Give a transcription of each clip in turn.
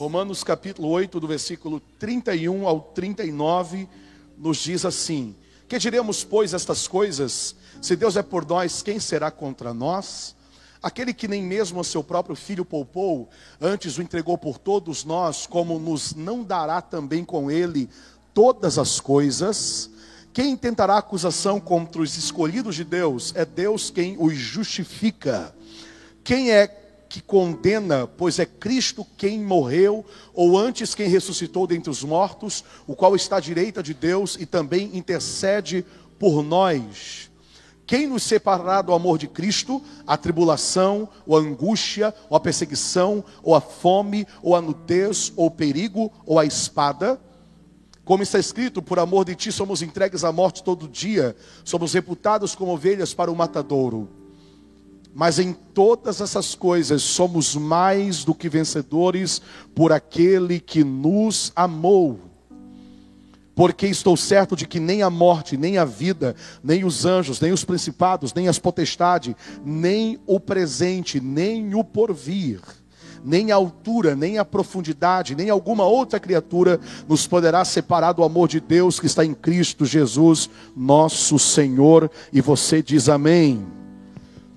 Romanos capítulo 8, do versículo 31 ao 39, nos diz assim: Que diremos, pois, estas coisas? Se Deus é por nós, quem será contra nós? Aquele que nem mesmo a seu próprio filho poupou, antes o entregou por todos nós, como nos não dará também com ele todas as coisas? Quem tentará acusação contra os escolhidos de Deus? É Deus quem os justifica. Quem é que condena, pois é Cristo quem morreu, ou antes quem ressuscitou dentre os mortos, o qual está à direita de Deus e também intercede por nós. Quem nos separará do amor de Cristo? A tribulação, ou a angústia, ou a perseguição, ou a fome, ou a nudez, ou o perigo, ou a espada? Como está escrito, por amor de ti somos entregues à morte todo dia, somos reputados como ovelhas para o matadouro. Mas em todas essas coisas somos mais do que vencedores por aquele que nos amou. Porque estou certo de que nem a morte, nem a vida, nem os anjos, nem os principados, nem as potestades, nem o presente, nem o porvir, nem a altura, nem a profundidade, nem alguma outra criatura nos poderá separar do amor de Deus que está em Cristo Jesus, nosso Senhor. E você diz amém.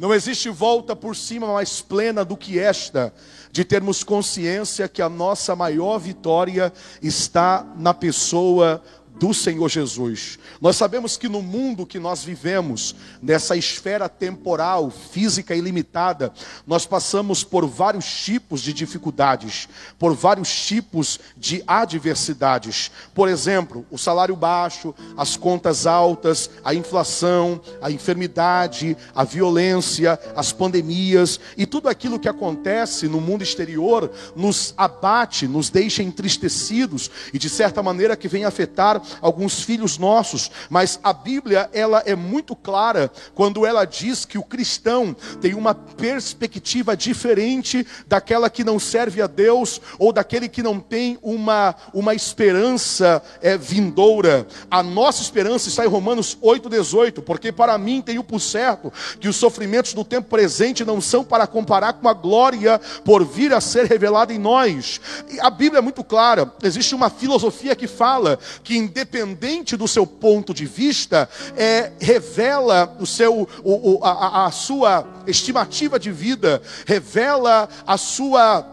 Não existe volta por cima mais plena do que esta, de termos consciência que a nossa maior vitória está na pessoa do Senhor Jesus. Nós sabemos que no mundo que nós vivemos, nessa esfera temporal, física e limitada, nós passamos por vários tipos de dificuldades, por vários tipos de adversidades. Por exemplo, o salário baixo, as contas altas, a inflação, a enfermidade, a violência, as pandemias e tudo aquilo que acontece no mundo exterior nos abate, nos deixa entristecidos e de certa maneira que vem afetar alguns filhos nossos, mas a Bíblia ela é muito clara quando ela diz que o cristão tem uma perspectiva diferente daquela que não serve a Deus ou daquele que não tem uma, uma esperança é, vindoura. A nossa esperança está em Romanos 8,18, porque para mim tenho por certo que os sofrimentos do tempo presente não são para comparar com a glória por vir a ser revelada em nós. E a Bíblia é muito clara, existe uma filosofia que fala que independente do seu ponto de vista, é, revela o seu, o, o, a, a sua estimativa de vida, revela a sua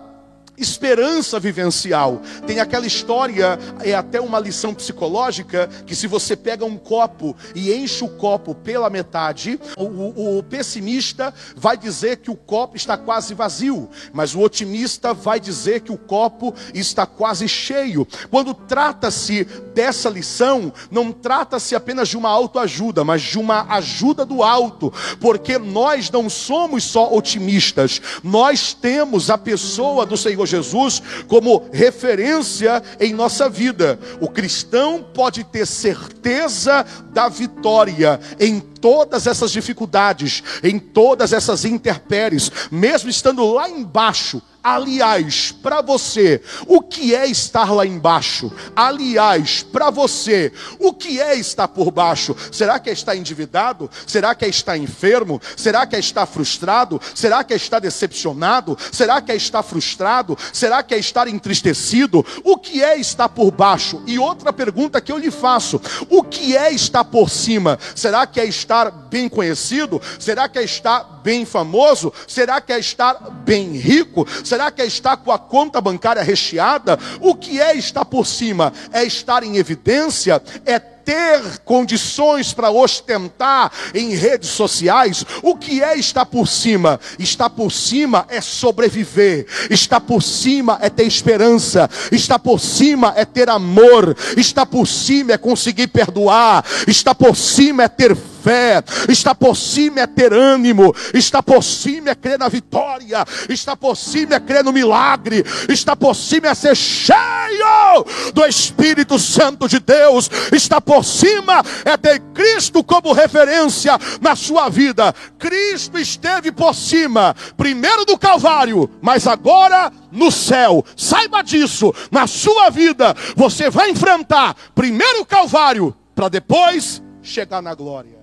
esperança vivencial. Tem aquela história, é até uma lição psicológica, que se você pega um copo e enche o copo pela metade, o, o, pessimista vai dizer que o copo está quase vazio, mas o otimista vai dizer que o copo está quase cheio. Quando trata-se dessa lição, não trata-se apenas de uma autoajuda, mas de uma ajuda do alto, porque nós não somos só otimistas, nós temos a pessoa do Senhor Jesus como referência em nossa vida. O cristão pode ter certeza da vitória em todas essas dificuldades, em todas essas interpéries, mesmo estando lá embaixo, Aliás, para você, o que é estar lá embaixo? Aliás, para você, o que é estar por baixo? Será que é estar endividado? Será que é estar enfermo? Será que é estar frustrado? Será que é estar decepcionado? Será que é estar frustrado? Será que é estar entristecido? O que é estar por baixo? E outra pergunta que eu lhe faço: o que é estar por cima? Será que é estar bem conhecido? Será que é estar bem famoso? Será que é estar bem rico? Será que é estar com a conta bancária recheada? O que é estar por cima? É estar em evidência? É ter condições para ostentar em redes sociais, o que é estar por cima? Estar por cima é sobreviver, estar por cima é ter esperança, estar por cima é ter amor, estar por cima é conseguir perdoar, estar por cima é ter fé, está por cima é ter ânimo, está por cima é crer na vitória, está por cima é crer no milagre, está por cima é ser cheio do Espírito Santo de Deus, está por cima é ter Cristo como referência na sua vida. Cristo esteve por cima, primeiro do Calvário, mas agora no céu. Saiba disso, na sua vida você vai enfrentar primeiro o Calvário para depois chegar na glória.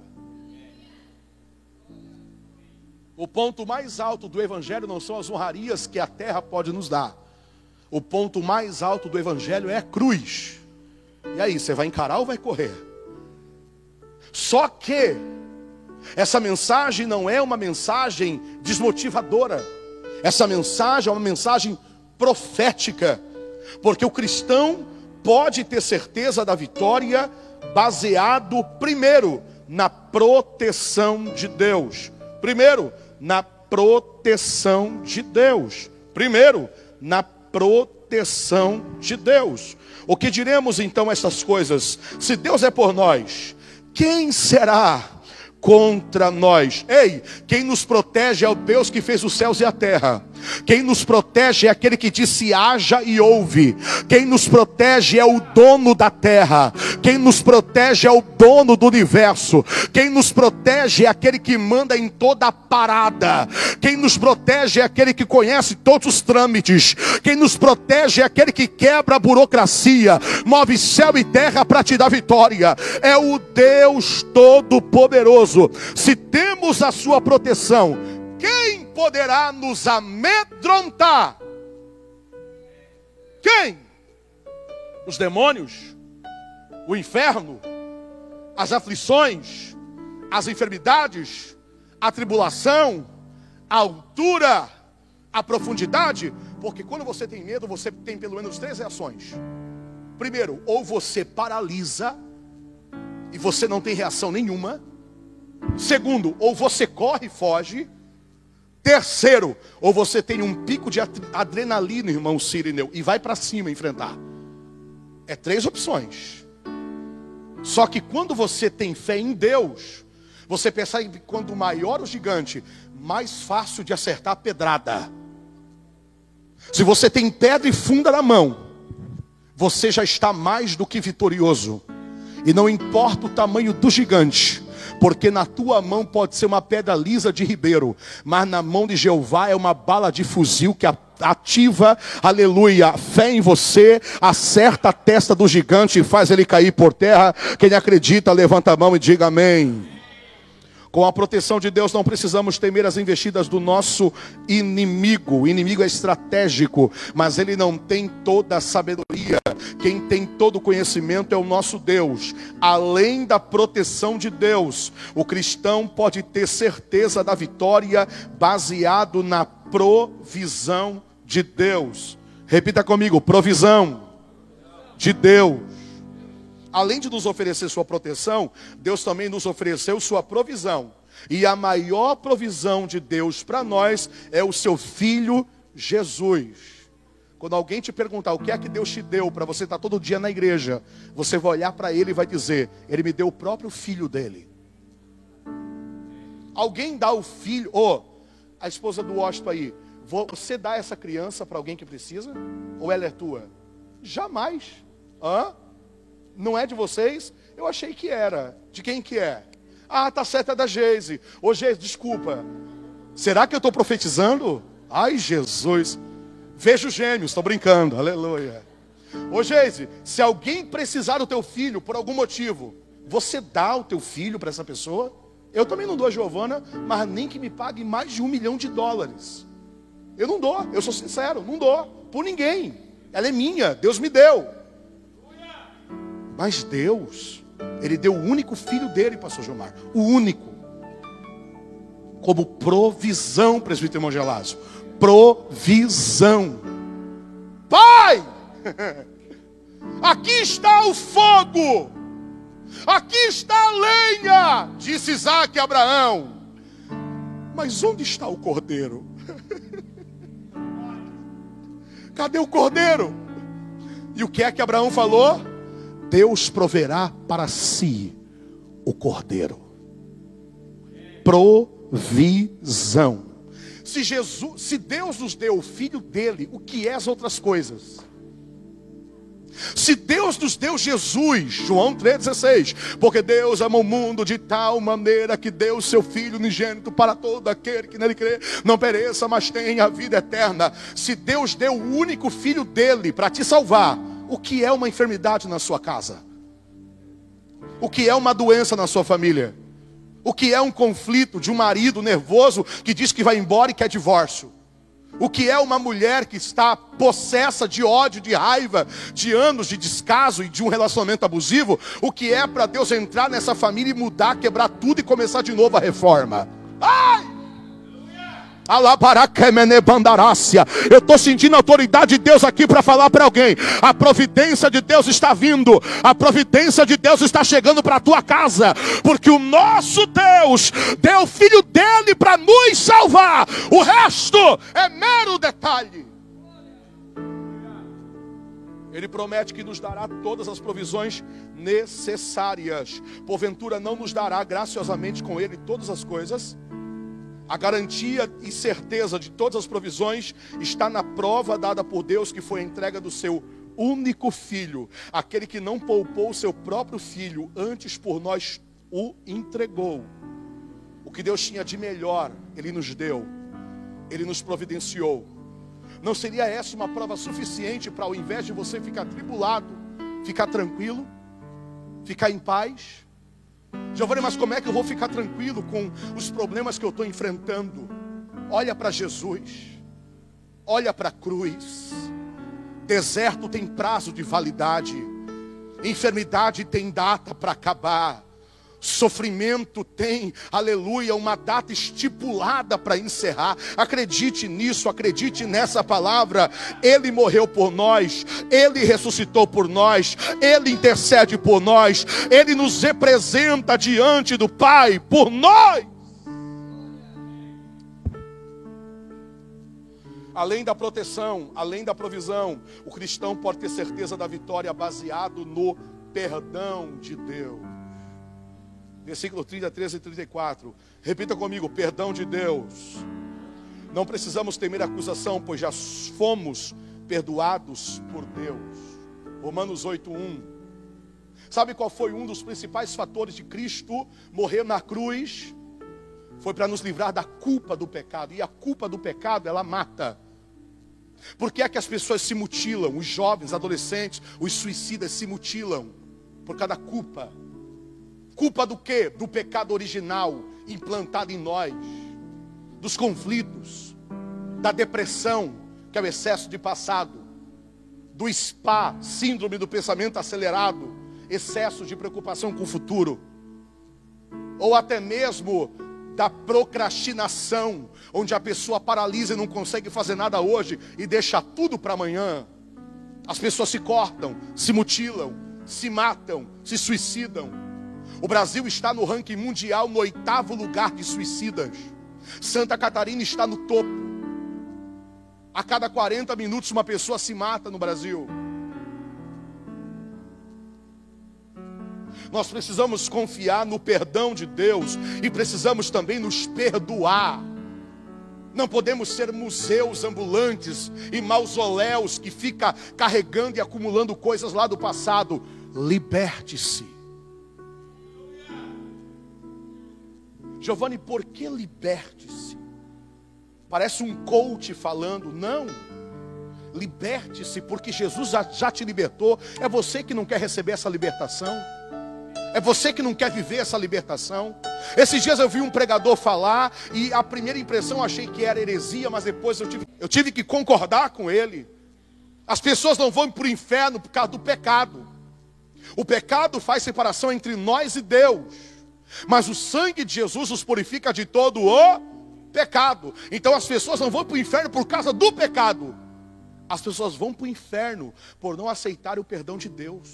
O ponto mais alto do Evangelho não são as honrarias que a terra pode nos dar. O ponto mais alto do evangelho é a cruz. E aí, você vai encarar ou vai correr? Só que essa mensagem não é uma mensagem desmotivadora. Essa mensagem é uma mensagem profética. Porque o cristão pode ter certeza da vitória baseado primeiro na proteção de Deus. Primeiro, na proteção de Deus. Primeiro, na proteção de Deus. O que diremos então essas coisas? Se Deus é por nós, quem será contra nós. Ei, quem nos protege é o Deus que fez os céus e a terra. Quem nos protege é aquele que disse haja e ouve. Quem nos protege é o dono da terra. Quem nos protege é o dono do universo. Quem nos protege é aquele que manda em toda a parada. Quem nos protege é aquele que conhece todos os trâmites. Quem nos protege é aquele que quebra a burocracia, move céu e terra para te dar vitória. É o Deus todo-poderoso. Se temos a sua proteção, quem poderá nos amedrontar? Quem? Os demônios? O inferno? As aflições? As enfermidades? A tribulação? A altura? A profundidade? Porque quando você tem medo, você tem pelo menos três reações. Primeiro, ou você paralisa e você não tem reação nenhuma. Segundo, ou você corre e foge. Terceiro, ou você tem um pico de adrenalina, irmão Sirineu, e vai para cima enfrentar. É três opções. Só que quando você tem fé em Deus, você percebe que quando maior o gigante, mais fácil de acertar a pedrada. Se você tem pedra e funda na mão, você já está mais do que vitorioso. E não importa o tamanho do gigante, porque na tua mão pode ser uma pedra lisa de ribeiro, mas na mão de Jeová é uma bala de fuzil que ativa, aleluia, fé em você, acerta a testa do gigante e faz ele cair por terra. Quem acredita, levanta a mão e diga amém. Com a proteção de Deus, não precisamos temer as investidas do nosso inimigo. O inimigo é estratégico, mas ele não tem toda a sabedoria. Quem tem todo o conhecimento é o nosso Deus. Além da proteção de Deus, o cristão pode ter certeza da vitória baseado na provisão de Deus. Repita comigo: provisão de Deus além de nos oferecer sua proteção, Deus também nos ofereceu sua provisão. E a maior provisão de Deus para nós é o seu filho Jesus. Quando alguém te perguntar o que é que Deus te deu para você estar todo dia na igreja, você vai olhar para ele e vai dizer: Ele me deu o próprio filho dele. Alguém dá o filho, ou oh, a esposa do Washington aí, você dá essa criança para alguém que precisa? Ou ela é tua? Jamais. Hã? Não é de vocês? Eu achei que era. De quem que é? Ah, tá certo, é da Geise. Ô Geise, desculpa. Será que eu estou profetizando? Ai, Jesus. Vejo gêmeos, estou brincando. Aleluia. Ô Geise, se alguém precisar do teu filho por algum motivo, você dá o teu filho para essa pessoa? Eu também não dou a Giovana, mas nem que me pague mais de um milhão de dólares. Eu não dou, eu sou sincero, não dou. Por ninguém. Ela é minha, Deus me deu. Mas Deus, Ele deu o único filho dele, pastor Gilmar. O único. Como provisão, presbítero irmão Gelásio. Provisão. Pai! Aqui está o fogo. Aqui está a lenha, disse Isaac a Abraão. Mas onde está o cordeiro? Cadê o cordeiro? E o que é que Abraão falou? Deus proverá para si o cordeiro. Provisão. Se Jesus, se Deus nos deu o filho dele, o que é as outras coisas? Se Deus nos deu Jesus, João 3,16, porque Deus amou o mundo de tal maneira que deu seu Filho unigênito para todo aquele que nele crê, não pereça, mas tenha a vida eterna. Se Deus deu o único filho dele para te salvar, o que é uma enfermidade na sua casa? O que é uma doença na sua família? O que é um conflito de um marido nervoso que diz que vai embora e quer divórcio? O que é uma mulher que está possessa de ódio, de raiva, de anos de descaso e de um relacionamento abusivo? O que é para Deus entrar nessa família e mudar, quebrar tudo e começar de novo a reforma? Ai! Eu estou sentindo a autoridade de Deus aqui para falar para alguém. A providência de Deus está vindo. A providência de Deus está chegando para a tua casa. Porque o nosso Deus deu o filho dele para salvar. O resto é mero detalhe. Ele promete que nos dará todas as provisões necessárias. Porventura não nos dará graciosamente com ele todas as coisas a garantia e certeza de todas as provisões está na prova dada por Deus, que foi a entrega do seu único filho, aquele que não poupou o seu próprio filho, antes por nós o entregou. Que Deus tinha de melhor, Ele nos deu, Ele nos providenciou. Não seria essa uma prova suficiente para, ao invés de você ficar tribulado, ficar tranquilo, ficar em paz? Giovanni, mas como é que eu vou ficar tranquilo com os problemas que eu estou enfrentando? Olha para Jesus, olha para a cruz. Deserto tem prazo de validade, enfermidade tem data para acabar. Sofrimento tem, aleluia, uma data estipulada para encerrar. Acredite nisso, acredite nessa palavra. Ele morreu por nós, ele ressuscitou por nós, ele intercede por nós, ele nos representa diante do Pai por nós. Além da proteção, além da provisão, o cristão pode ter certeza da vitória baseado no perdão de Deus versículo 33 e 34. Repita comigo: perdão de Deus. Não precisamos temer acusação, pois já fomos perdoados por Deus. Romanos 8:1. Sabe qual foi um dos principais fatores de Cristo morrer na cruz? Foi para nos livrar da culpa do pecado. E a culpa do pecado, ela mata. Por que é que as pessoas se mutilam? Os jovens, adolescentes, os suicidas se mutilam por causa da culpa. Culpa do que? Do pecado original implantado em nós, dos conflitos, da depressão, que é o excesso de passado, do SPA, síndrome do pensamento acelerado, excesso de preocupação com o futuro, ou até mesmo da procrastinação, onde a pessoa paralisa e não consegue fazer nada hoje e deixa tudo para amanhã. As pessoas se cortam, se mutilam, se matam, se suicidam. O Brasil está no ranking mundial no oitavo lugar de suicidas. Santa Catarina está no topo. A cada 40 minutos uma pessoa se mata no Brasil. Nós precisamos confiar no perdão de Deus e precisamos também nos perdoar. Não podemos ser museus ambulantes e mausoléus que fica carregando e acumulando coisas lá do passado. Liberte-se. Giovanni, por que liberte-se? Parece um coach falando, não. Liberte-se, porque Jesus já, te libertou. É você que não quer receber essa libertação. É você que não quer viver essa libertação. Esses dias eu vi um pregador falar e a primeira impressão eu achei que era heresia, mas depois eu tive, eu tive que concordar com ele. As pessoas não vão para o inferno por causa do pecado. O pecado faz separação entre nós e Deus. Mas o sangue de Jesus nos purifica de todo o pecado. Então as pessoas não vão para o inferno por causa do pecado. As pessoas vão para o inferno por não aceitar o perdão de Deus.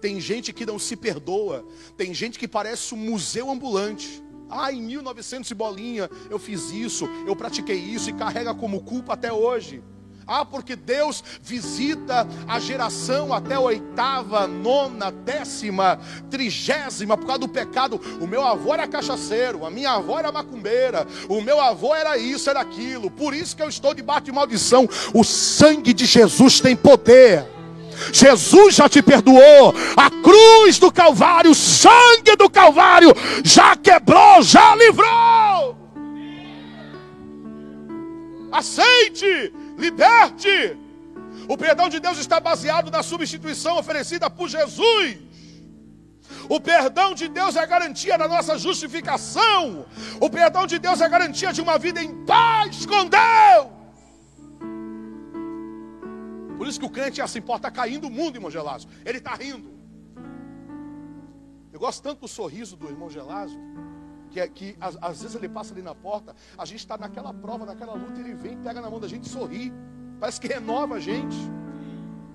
Tem gente que não se perdoa. Tem gente que parece um museu ambulante. Ah, em 1900 e bolinha eu fiz isso, eu pratiquei isso e carrega como culpa até hoje. Ah, porque Deus visita a geração até oitava, nona, décima, trigésima, por causa do pecado. O meu avô era cachaceiro, a minha avó era macumbeira, o meu avô era isso, era aquilo. Por isso que eu estou debaixo de maldição. O sangue de Jesus tem poder. Jesus já te perdoou, a cruz do Calvário, o sangue do Calvário já quebrou, já livrou. Aceite, liberte. O perdão de Deus está baseado na substituição oferecida por Jesus. O perdão de Deus é a garantia da nossa justificação. O perdão de Deus é a garantia de uma vida em paz com Deus. Por isso que o crente é assim, pode estar caindo o mundo, irmão Gelásio. Ele está rindo. Eu gosto tanto do sorriso do irmão Gelásio, que, é, que às, às, vezes ele passa ali na porta, a gente está naquela prova, naquela luta, ele vem, pega na mão da gente e sorri. Parece que renova a gente.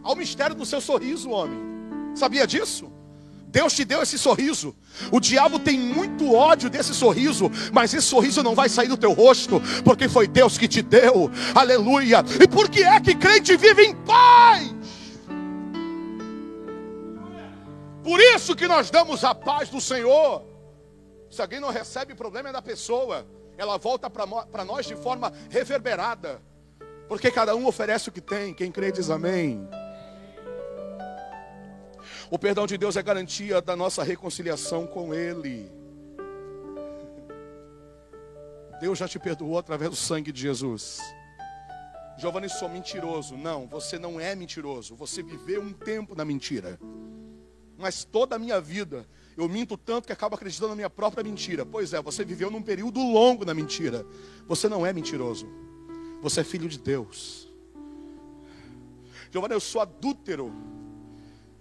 Há o mistério do seu sorriso, homem. Sabia disso? Deus te deu esse sorriso. O diabo tem muito ódio desse sorriso, mas esse sorriso não vai sair do teu rosto, porque foi Deus que te deu. Aleluia. E por que é que crente vive em paz? Por isso que nós damos a paz do Senhor. Se alguém não recebe, o problema é da pessoa. Ela volta para nós de forma reverberada. Porque cada um oferece o que tem. Quem crê diz amém. O perdão de Deus é garantia da nossa reconciliação com Ele. Deus já te perdoou através do sangue de Jesus. Giovanni, sou mentiroso. Não, você não é mentiroso. Você viveu um tempo na mentira. Mas toda a minha vida eu minto tanto que acabo acreditando na minha própria mentira. Pois é, você viveu num período longo na mentira. Você não é mentiroso. Você é filho de Deus. Giovanni, eu sou adúltero.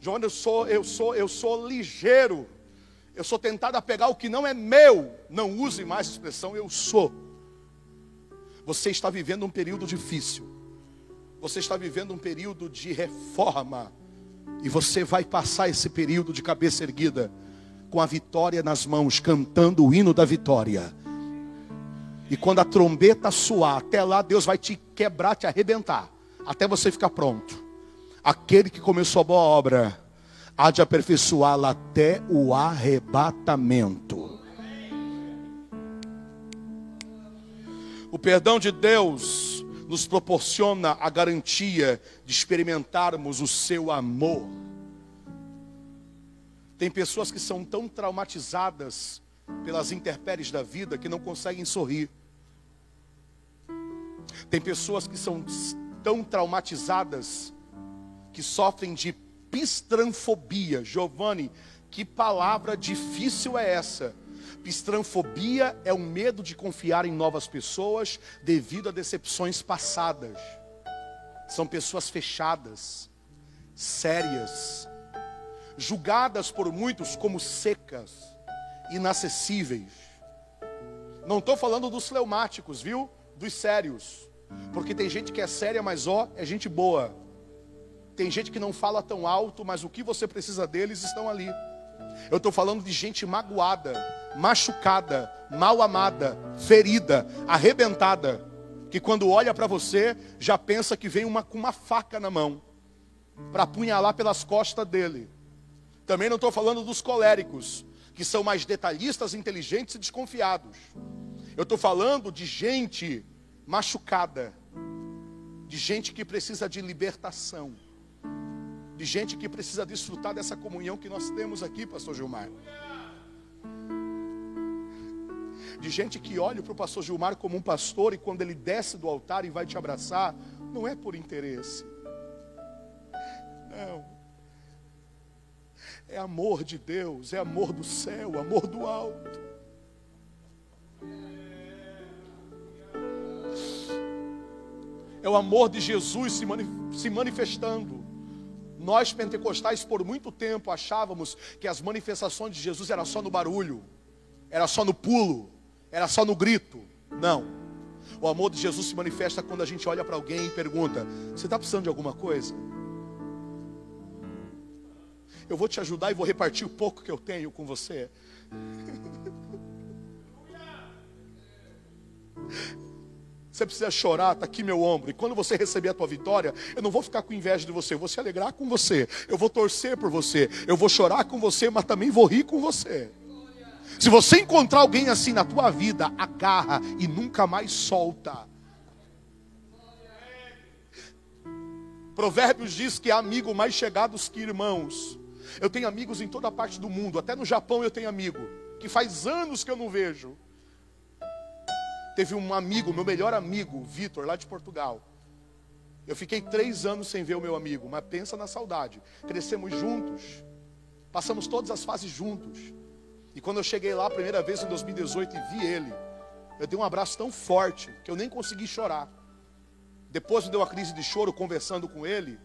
João, eu sou, eu sou, eu sou ligeiro. Eu sou tentado a pegar o que não é meu. Não use mais a expressão eu sou. Você está vivendo um período difícil. Você está vivendo um período de reforma. E você vai passar esse período de cabeça erguida, com a vitória nas mãos, cantando o hino da vitória. E quando a trombeta soar, até lá Deus vai te quebrar, te arrebentar, até você ficar pronto aquele que começou a boa obra há de aperfeiçoá-la até o arrebatamento. O perdão de Deus nos proporciona a garantia de experimentarmos o seu amor. Tem pessoas que são tão traumatizadas pelas intempéries da vida que não conseguem sorrir. Tem pessoas que são tão traumatizadas que sofrem de pistranfobia. Giovanni, que palavra difícil é essa? Pistranfobia é o medo de confiar em novas pessoas devido a decepções passadas. São pessoas fechadas, sérias, julgadas por muitos como secas, inacessíveis. Não estou falando dos fleumáticos, viu? Dos sérios. Porque tem gente que é séria, mas ó, é gente boa. Tem gente que não fala tão alto, mas o que você precisa deles estão ali. Eu estou falando de gente magoada, machucada, mal amada, ferida, arrebentada, que quando olha para você já pensa que vem uma, com uma faca na mão para apunhalar pelas costas dele. Também não estou falando dos coléricos, que são mais detalhistas, inteligentes e desconfiados. Eu estou falando de gente machucada, de gente que precisa de libertação de gente que precisa desfrutar dessa comunhão que nós temos aqui, pastor Gilmar. De gente que olha para o pastor Gilmar como um pastor e quando ele desce do altar e vai te abraçar, não é por interesse. Não. É amor de Deus, é amor do céu, amor do alto. É o amor de Jesus se manifestando. Nós pentecostais, por muito tempo, achávamos que as manifestações de Jesus era só no barulho, era só no pulo, era só no grito. Não. O amor de Jesus se manifesta quando a gente olha para alguém e pergunta: Você está precisando de alguma coisa? Eu vou te ajudar e vou repartir o pouco que eu tenho com você. Você precisa chorar, está aqui meu ombro. E quando você receber a tua vitória, eu não vou ficar com inveja de você, eu vou se alegrar com você. Eu vou torcer por você. Eu vou chorar com você, mas também vou rir com você. Se você encontrar alguém assim na tua vida, agarra e nunca mais solta. Provérbios diz que há amigo mais chegados que irmãos. Eu tenho amigos em toda parte do mundo, até no Japão eu tenho amigo, que faz anos que eu não vejo. Teve um amigo, meu melhor amigo, Vitor, lá de Portugal. Eu fiquei três anos sem ver o meu amigo, mas pensa na saudade. Crescemos juntos. Passamos todas as fases juntos. E quando eu cheguei lá a primeira vez em 2018 e vi ele, eu dei um abraço tão forte que eu nem consegui chorar. Depois me deu uma crise de choro conversando com ele.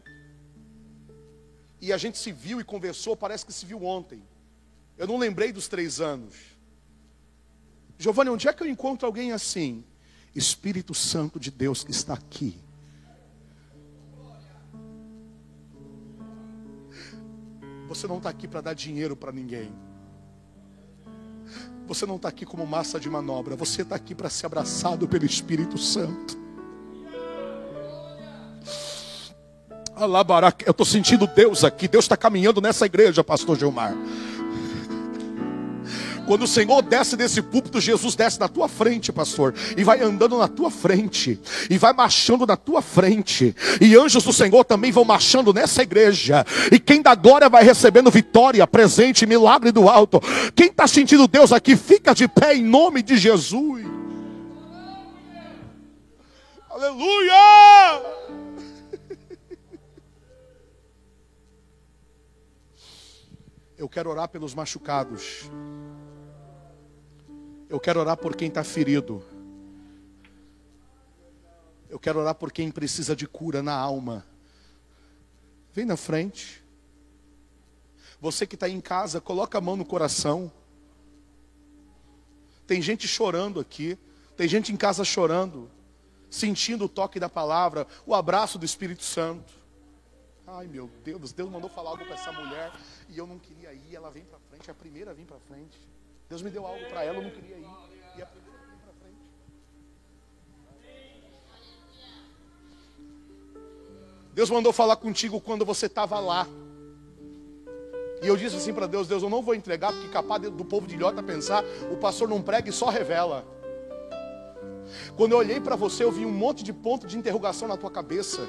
E a gente se viu e conversou, parece que se viu ontem. Eu não lembrei dos três anos. Giovanni, onde é que eu encontro alguém assim? Espírito Santo de Deus que está aqui. Você não está aqui para dar dinheiro para ninguém. Você não está aqui como massa de manobra. Você está aqui para ser abraçado pelo Espírito Santo. Eu estou sentindo Deus aqui. Deus está caminhando nessa igreja, Pastor Gilmar. Quando o Senhor desce desse púlpito, Jesus desce na tua frente, pastor, e vai andando na tua frente, e vai marchando na tua frente, e anjos do Senhor também vão marchando nessa igreja, e quem dá glória vai recebendo vitória, presente, milagre do alto. Quem está sentindo Deus aqui, fica de pé em nome de Jesus. Aleluia! Eu quero orar pelos machucados. Eu quero orar por quem está ferido. Eu quero orar por quem precisa de cura na alma. Vem na frente. Você que está em casa, coloca a mão no coração. Tem gente chorando aqui. Tem gente em casa chorando. Sentindo o toque da palavra, o abraço do Espírito Santo. Ai meu Deus, Deus mandou falar algo para essa mulher e eu não queria ir. Ela vem para frente, é a primeira a vir para frente. Deus me deu algo para ela, eu não queria ir. E a primeira vem para frente. Deus mandou falar contigo quando você estava lá. E eu disse assim para Deus: Deus, eu não vou entregar, porque capaz do povo de Ilhota pensar, o pastor não prega e só revela. Quando eu olhei para você, eu vi um monte de ponto de interrogação na tua cabeça.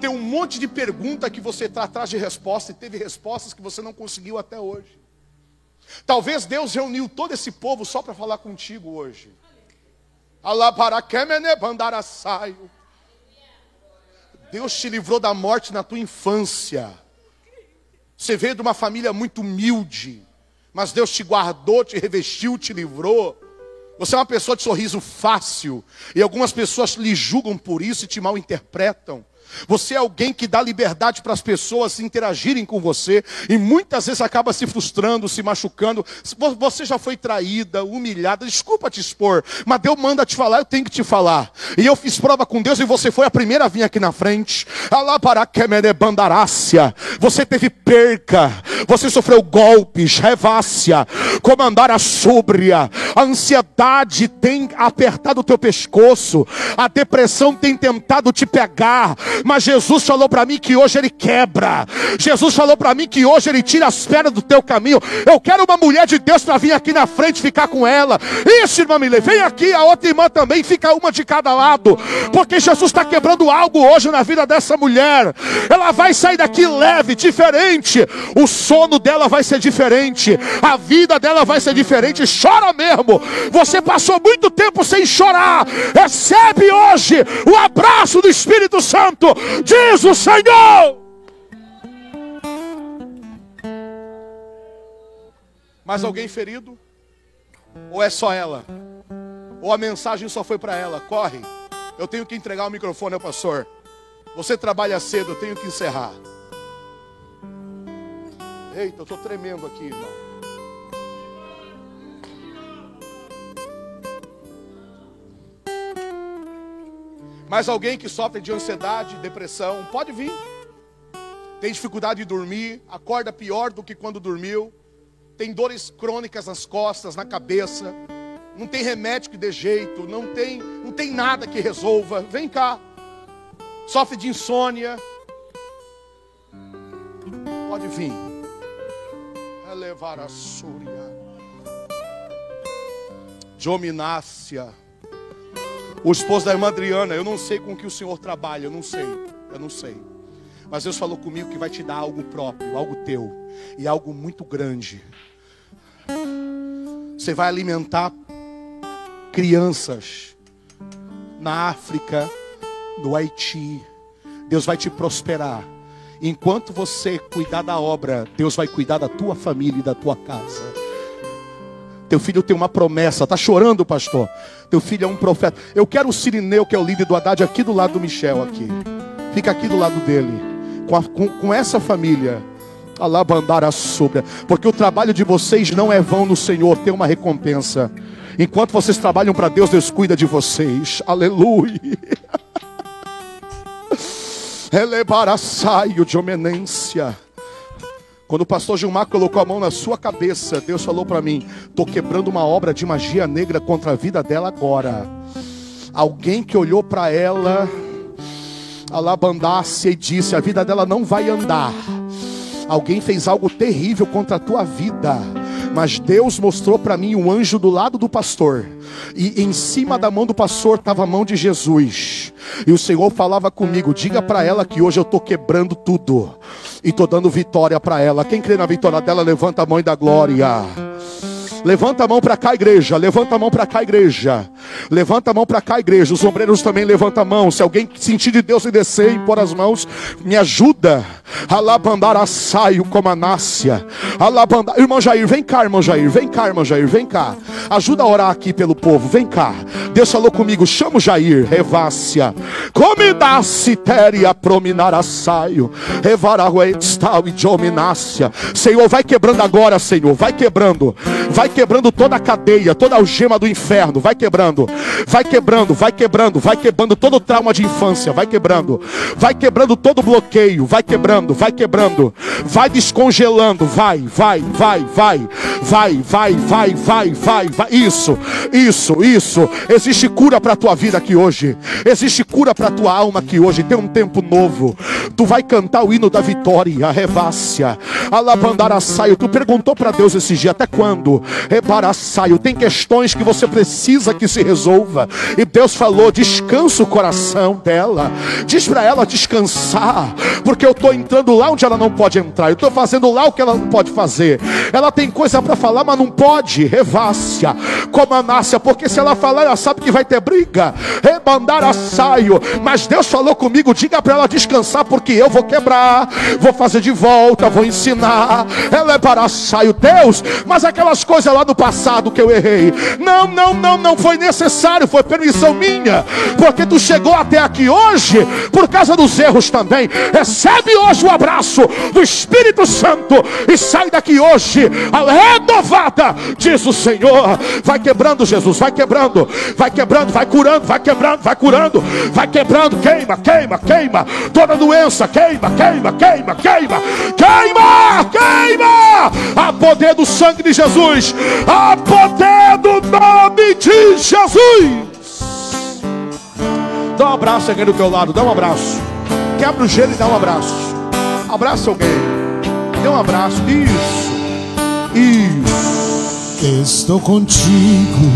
Tem um monte de pergunta que você está atrás de resposta e teve respostas que você não conseguiu até hoje. Talvez Deus reuniu todo esse povo só para falar contigo hoje. Deus te livrou da morte na tua infância. Você veio de uma família muito humilde, mas Deus te guardou, te revestiu, te livrou. Você é uma pessoa de sorriso fácil, e algumas pessoas lhe julgam por isso e te mal interpretam. Você é alguém que dá liberdade para as pessoas interagirem com você e muitas vezes acaba se frustrando, se machucando. Você já foi traída, humilhada. Desculpa te expor, mas Deus manda te falar, eu tenho que te falar. E eu fiz prova com Deus e você foi a primeira a vir aqui na frente. Você teve perca, você sofreu golpes, revácia, comandar a súbria, a ansiedade tem apertado o teu pescoço, a depressão tem tentado te pegar mas Jesus falou para mim que hoje Ele quebra. Jesus falou para mim que hoje Ele tira as pedras do teu caminho. Eu quero uma mulher de Deus para vir aqui na frente ficar com ela. Isso, irmã Mile, vem aqui, a outra irmã também, fica uma de cada lado. Porque Jesus está quebrando algo hoje na vida dessa mulher. Ela vai sair daqui leve, diferente. O sono dela vai ser diferente. A vida dela vai ser diferente. Chora mesmo. Você passou muito tempo sem chorar. Recebe hoje o abraço do Espírito Santo diz o Senhor. Mais alguém ferido? Ou é só ela? Ou a mensagem só foi para ela? Corre, eu tenho que entregar o microfone ao pastor. Você trabalha cedo, eu tenho que encerrar. Eita, eu estou tremendo aqui, irmão. Mas alguém que sofre de ansiedade, depressão, pode vir. Tem dificuldade de dormir, acorda pior do que quando dormiu. Tem dores crônicas nas costas, na cabeça. Não tem remédio que dê jeito, não tem, não tem nada que resolva. Vem cá. Sofre de insônia. Pode vir. Elevar a súria. Dominácia o esposo da irmã Adriana, eu não sei com que o Senhor trabalha, eu não sei, eu não sei. Mas Deus falou comigo que vai te dar algo próprio, algo teu, e algo muito grande. Você vai alimentar crianças na África, no Haiti. Deus vai te prosperar. Enquanto você cuidar da obra, Deus vai cuidar da tua família e da tua casa. Teu filho tem uma promessa, tá chorando, pastor. Teu filho é um profeta. Eu quero o Sirineu, que é o líder do Haddad, aqui do lado do Michel aqui. Fica aqui do lado dele. Com, a, com, com essa família. Sobre. Porque o trabalho de vocês não é vão no Senhor, tem uma recompensa. Enquanto vocês trabalham para Deus, Deus cuida de vocês. Aleluia. Elebaraçaio de homenência. Quando o pastor Gilmar colocou a mão na sua cabeça, Deus falou para mim: estou quebrando uma obra de magia negra contra a vida dela agora. Alguém que olhou para ela, alabandasse e disse: a vida dela não vai andar. Alguém fez algo terrível contra a tua vida. Mas Deus mostrou para mim um anjo do lado do pastor. E em cima da mão do pastor estava a mão de Jesus. E o Senhor falava comigo: diga para ela que hoje eu estou quebrando tudo. E estou dando vitória para ela. Quem crê na vitória dela, levanta a mão e dá glória. Levanta a mão para cá, igreja. Levanta a mão para cá, igreja. Levanta a mão para cá, igreja. Os ombreiros também levantam a mão. Se alguém sentir de Deus e descer e pôr as mãos, me ajuda. Alabandar a saio como a nácia. Alabandar. Irmão Jair, vem cá, irmão Jair. Vem cá, irmão Jair. Vem cá. Ajuda a orar aqui pelo povo. Vem cá. Deus falou comigo. Chama o Jair. Revácia. Come da citéria prominar a saio. Revarahuetstal e dominácia. Senhor, vai quebrando agora, Senhor. Vai quebrando. Vai quebrando toda a cadeia, toda a algema do inferno, vai quebrando, vai quebrando, vai quebrando, vai quebrando todo o trauma de infância, vai quebrando, vai quebrando todo o bloqueio, vai quebrando, vai quebrando, vai descongelando, vai, vai, vai, vai, vai, vai, vai, vai, vai, vai, isso, isso, isso. Existe cura para a tua vida aqui hoje, existe cura para a tua alma aqui hoje. Tem um tempo novo. Tu vai cantar o hino da vitória, a revácia, a saio. Tu perguntou para Deus esse dia até quando? Saio. Tem questões que você precisa que se resolva. E Deus falou: descansa o coração dela. Diz para ela descansar. Porque eu estou entrando lá onde ela não pode entrar. Eu estou fazendo lá o que ela não pode fazer. Ela tem coisa para falar, mas não pode. Revácia. Como a Nácia. Porque se ela falar, ela sabe que vai ter briga. Rebandar a saio. Mas Deus falou comigo: diga para ela descansar. Porque eu vou quebrar. Vou fazer de volta. Vou ensinar. Ela é para saio. Deus. Mas aquelas coisa lá do passado que eu errei. Não, não, não, não foi necessário, foi permissão minha, porque tu chegou até aqui hoje por causa dos erros também. Recebe hoje o abraço do Espírito Santo e sai daqui hoje renovada, diz o Senhor. Vai quebrando, Jesus, vai quebrando, vai quebrando, vai curando, vai quebrando, vai curando, vai quebrando, queima, queima, queima, toda doença, queima, queima, queima, queima, queima, queima, a poder do sangue de Jesus a poder do nome de Jesus. Dá um abraço alguém do teu lado, dá um abraço. Quebra o gelo e dá um abraço. Abraça alguém. Dê um abraço. Isso. Isso. Estou contigo.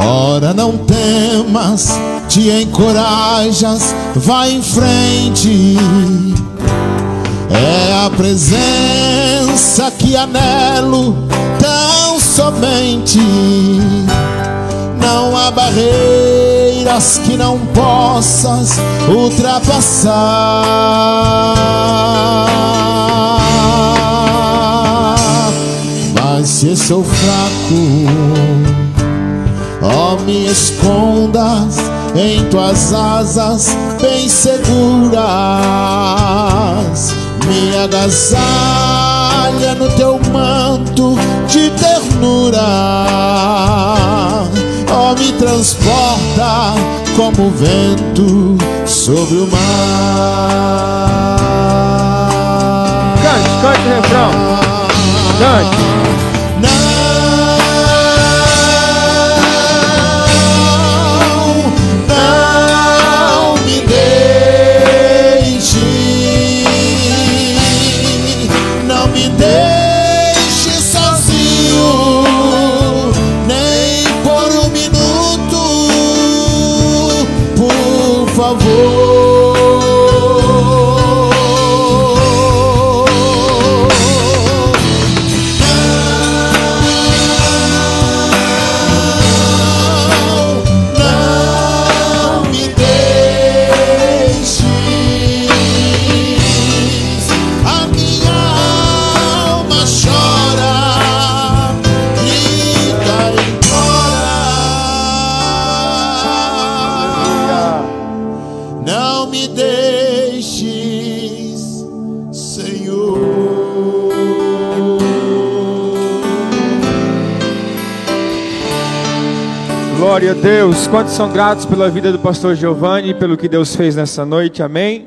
Ora, não temas, te encorajas, vai em frente é a presença que anelo tão somente. Não há barreiras que não possas ultrapassar. Mas se sou fraco, ó, me escondas em tuas asas bem seguras me agasalha no teu manto de ternura, ó, me transporta como vento sobre o mar. Cante, cante o refrão. done. Glória a Deus. Quantos são gratos pela vida do pastor Giovanni, pelo que Deus fez nessa noite? Amém.